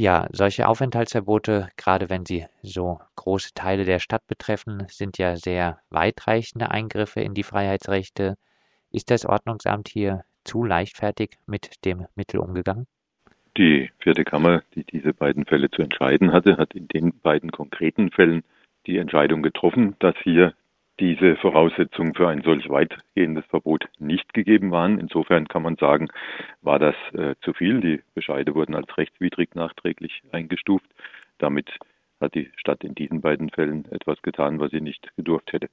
Ja, solche Aufenthaltsverbote, gerade wenn sie so große Teile der Stadt betreffen, sind ja sehr weitreichende Eingriffe in die Freiheitsrechte. Ist das Ordnungsamt hier zu leichtfertig mit dem Mittel umgegangen? Die vierte Kammer, die diese beiden Fälle zu entscheiden hatte, hat in den beiden konkreten Fällen die Entscheidung getroffen, dass hier diese Voraussetzungen für ein solch weitgehendes Verbot nicht gegeben waren. Insofern kann man sagen, war das äh, zu viel. Die Bescheide wurden als rechtswidrig nachträglich eingestuft. Damit hat die Stadt in diesen beiden Fällen etwas getan, was sie nicht gedurft hätte.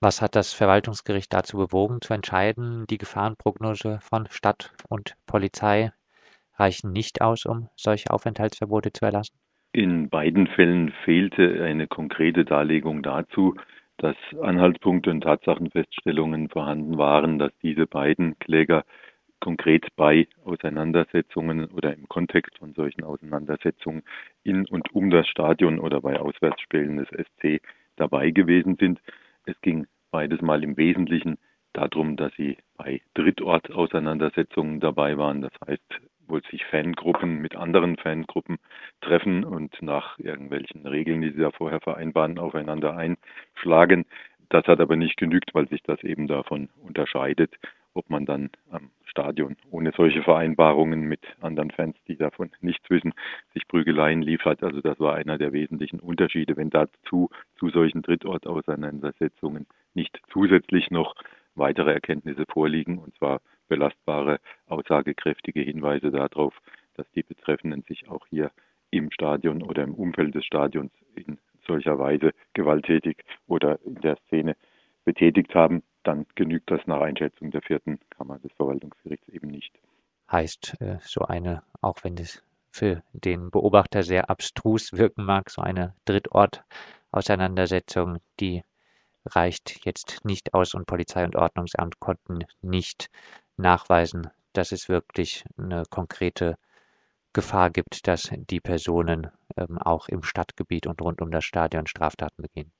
Was hat das Verwaltungsgericht dazu bewogen, zu entscheiden, die Gefahrenprognose von Stadt und Polizei reichen nicht aus, um solche Aufenthaltsverbote zu erlassen? In beiden Fällen fehlte eine konkrete Darlegung dazu, dass Anhaltspunkte und Tatsachenfeststellungen vorhanden waren, dass diese beiden Kläger konkret bei Auseinandersetzungen oder im Kontext von solchen Auseinandersetzungen in und um das Stadion oder bei Auswärtsspielen des SC dabei gewesen sind. Es ging beides mal im Wesentlichen darum, dass sie bei Drittortauseinandersetzungen dabei waren, das heißt wo sich Fangruppen mit anderen Fangruppen treffen und nach irgendwelchen Regeln, die sie da vorher vereinbaren, aufeinander einschlagen. Das hat aber nicht genügt, weil sich das eben davon unterscheidet, ob man dann am Stadion ohne solche Vereinbarungen mit anderen Fans, die davon nichts wissen, sich Prügeleien liefert. Also das war einer der wesentlichen Unterschiede. Wenn dazu zu solchen Drittortauseinandersetzungen nicht zusätzlich noch weitere Erkenntnisse vorliegen, und zwar belastbare, aussagekräftige Hinweise darauf, dass die Betreffenden sich auch hier im Stadion oder im Umfeld des Stadions in solcher Weise gewalttätig oder in der Szene betätigt haben, dann genügt das nach Einschätzung der vierten Kammer des Verwaltungsgerichts eben nicht. Heißt äh, so eine, auch wenn es für den Beobachter sehr abstrus wirken mag, so eine Drittort-Auseinandersetzung, die reicht jetzt nicht aus und Polizei und Ordnungsamt konnten nicht nachweisen, dass es wirklich eine konkrete Gefahr gibt, dass die Personen ähm, auch im Stadtgebiet und rund um das Stadion Straftaten begehen.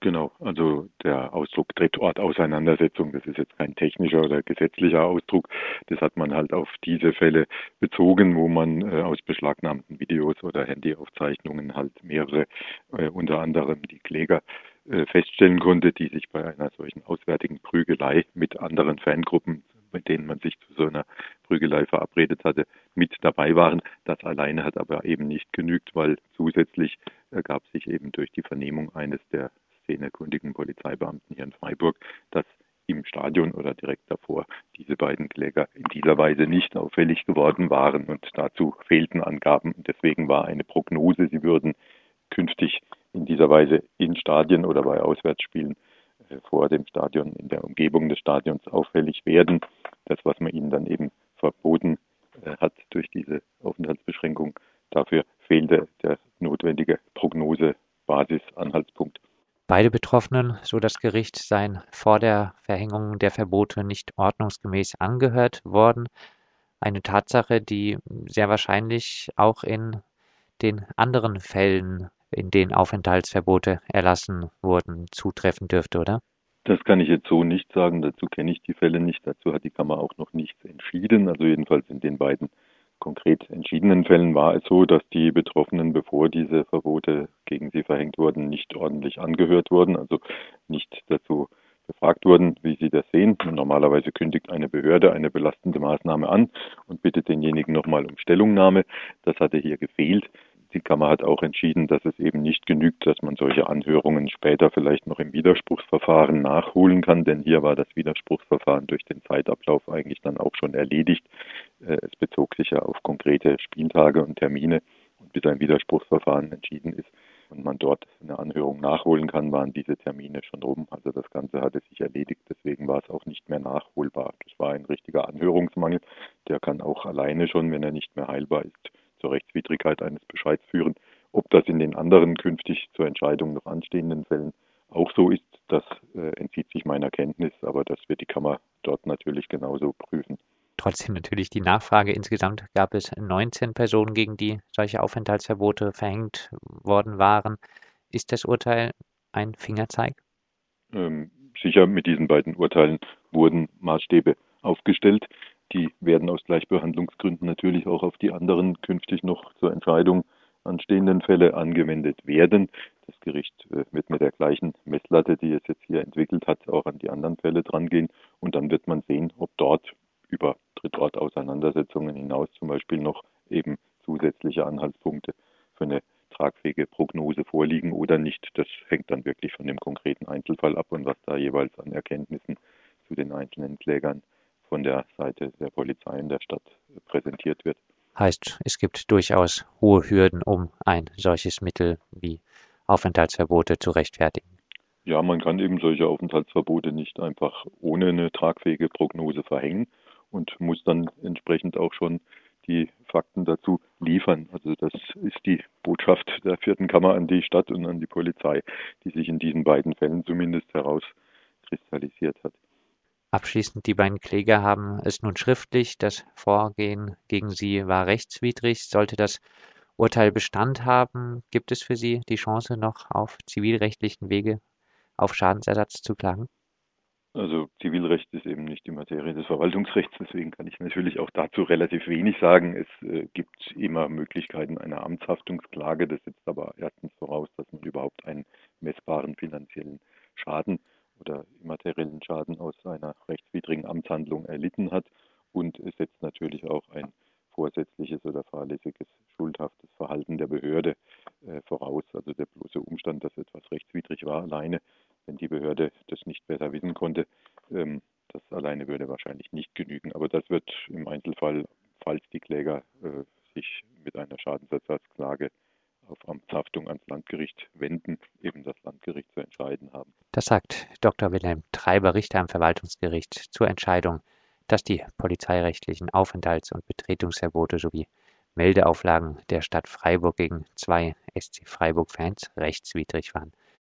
Genau, also der Ausdruck Drittortauseinandersetzung, das ist jetzt kein technischer oder gesetzlicher Ausdruck, das hat man halt auf diese Fälle bezogen, wo man äh, aus beschlagnahmten Videos oder Handyaufzeichnungen halt mehrere, äh, unter anderem die Kläger, äh, feststellen konnte, die sich bei einer solchen auswärtigen Prügelei mit anderen Fangruppen mit denen man sich zu so einer Prügelei verabredet hatte, mit dabei waren. Das alleine hat aber eben nicht genügt, weil zusätzlich ergab sich eben durch die Vernehmung eines der szenekundigen Polizeibeamten hier in Freiburg, dass im Stadion oder direkt davor diese beiden Kläger in dieser Weise nicht auffällig geworden waren und dazu fehlten Angaben. Deswegen war eine Prognose, sie würden künftig in dieser Weise in Stadien oder bei Auswärtsspielen äh, vor dem Stadion, in der Umgebung des Stadions auffällig werden. Das, was man ihnen dann eben verboten äh, hat durch diese Aufenthaltsbeschränkung, dafür fehlte der notwendige Prognose-Basis-Anhaltspunkt. Beide Betroffenen, so das Gericht, seien vor der Verhängung der Verbote nicht ordnungsgemäß angehört worden. Eine Tatsache, die sehr wahrscheinlich auch in den anderen Fällen in denen Aufenthaltsverbote erlassen wurden, zutreffen dürfte, oder? Das kann ich jetzt so nicht sagen. Dazu kenne ich die Fälle nicht. Dazu hat die Kammer auch noch nichts entschieden. Also jedenfalls in den beiden konkret entschiedenen Fällen war es so, dass die Betroffenen, bevor diese Verbote gegen sie verhängt wurden, nicht ordentlich angehört wurden, also nicht dazu befragt wurden, wie sie das sehen. Normalerweise kündigt eine Behörde eine belastende Maßnahme an und bittet denjenigen nochmal um Stellungnahme. Das hatte hier gefehlt. Die Kammer hat auch entschieden, dass es eben nicht genügt, dass man solche Anhörungen später vielleicht noch im Widerspruchsverfahren nachholen kann, denn hier war das Widerspruchsverfahren durch den Zeitablauf eigentlich dann auch schon erledigt. Äh, es bezog sich ja auf konkrete Spieltage und Termine und bis ein Widerspruchsverfahren entschieden ist und man dort eine Anhörung nachholen kann, waren diese Termine schon rum. Also das Ganze hatte sich erledigt, deswegen war es auch nicht mehr nachholbar. Das war ein richtiger Anhörungsmangel. Der kann auch alleine schon, wenn er nicht mehr heilbar ist, zur Rechtswidrigkeit eines Bescheids führen. Ob das in den anderen künftig zur Entscheidung noch anstehenden Fällen auch so ist, das äh, entzieht sich meiner Kenntnis, aber das wird die Kammer dort natürlich genauso prüfen. Trotzdem natürlich die Nachfrage. Insgesamt gab es 19 Personen, gegen die solche Aufenthaltsverbote verhängt worden waren. Ist das Urteil ein Fingerzeig? Ähm, sicher, mit diesen beiden Urteilen wurden Maßstäbe aufgestellt. Die werden aus Gleichbehandlungsgründen natürlich auch auf die anderen künftig noch zur Entscheidung anstehenden Fälle angewendet werden. Das Gericht äh, wird mit der gleichen Messlatte, die es jetzt hier entwickelt hat, auch an die anderen Fälle drangehen. Und dann wird man sehen, ob dort über Drittortauseinandersetzungen hinaus zum Beispiel noch eben zusätzliche Anhaltspunkte für eine tragfähige Prognose vorliegen oder nicht. Das hängt dann wirklich von dem konkreten Einzelfall ab und was da jeweils an Erkenntnissen zu den einzelnen Klägern von der Seite der Polizei in der Stadt präsentiert wird. Heißt, es gibt durchaus hohe Hürden, um ein solches Mittel wie Aufenthaltsverbote zu rechtfertigen. Ja, man kann eben solche Aufenthaltsverbote nicht einfach ohne eine tragfähige Prognose verhängen und muss dann entsprechend auch schon die Fakten dazu liefern. Also das ist die Botschaft der vierten Kammer an die Stadt und an die Polizei, die sich in diesen beiden Fällen zumindest herauskristallisiert hat. Abschließend, die beiden Kläger haben es nun schriftlich. Das Vorgehen gegen sie war rechtswidrig. Sollte das Urteil Bestand haben, gibt es für Sie die Chance, noch auf zivilrechtlichen Wege auf Schadensersatz zu klagen? Also Zivilrecht ist eben nicht die Materie des Verwaltungsrechts, deswegen kann ich natürlich auch dazu relativ wenig sagen. Es äh, gibt immer Möglichkeiten einer Amtshaftungsklage. Das setzt aber erstens voraus, dass man überhaupt einen messbaren finanziellen Schaden oder immateriellen Schaden aus einer rechtswidrigen Amtshandlung erlitten hat. Und es setzt natürlich auch ein vorsätzliches oder fahrlässiges, schuldhaftes Verhalten der Behörde äh, voraus. Also der bloße Umstand, dass etwas rechtswidrig war, alleine wenn die Behörde das nicht besser wissen konnte, ähm, das alleine würde wahrscheinlich nicht genügen. Aber das wird im Einzelfall, falls die Kläger äh, sich mit einer Schadensersatzklage auf Amtshaftung ans Landgericht wenden, eben das Landgericht zu entscheiden haben. Das sagt Dr. Wilhelm Treiber, Richter am Verwaltungsgericht, zur Entscheidung, dass die polizeirechtlichen Aufenthalts- und Betretungsverbote sowie Meldeauflagen der Stadt Freiburg gegen zwei SC Freiburg-Fans rechtswidrig waren.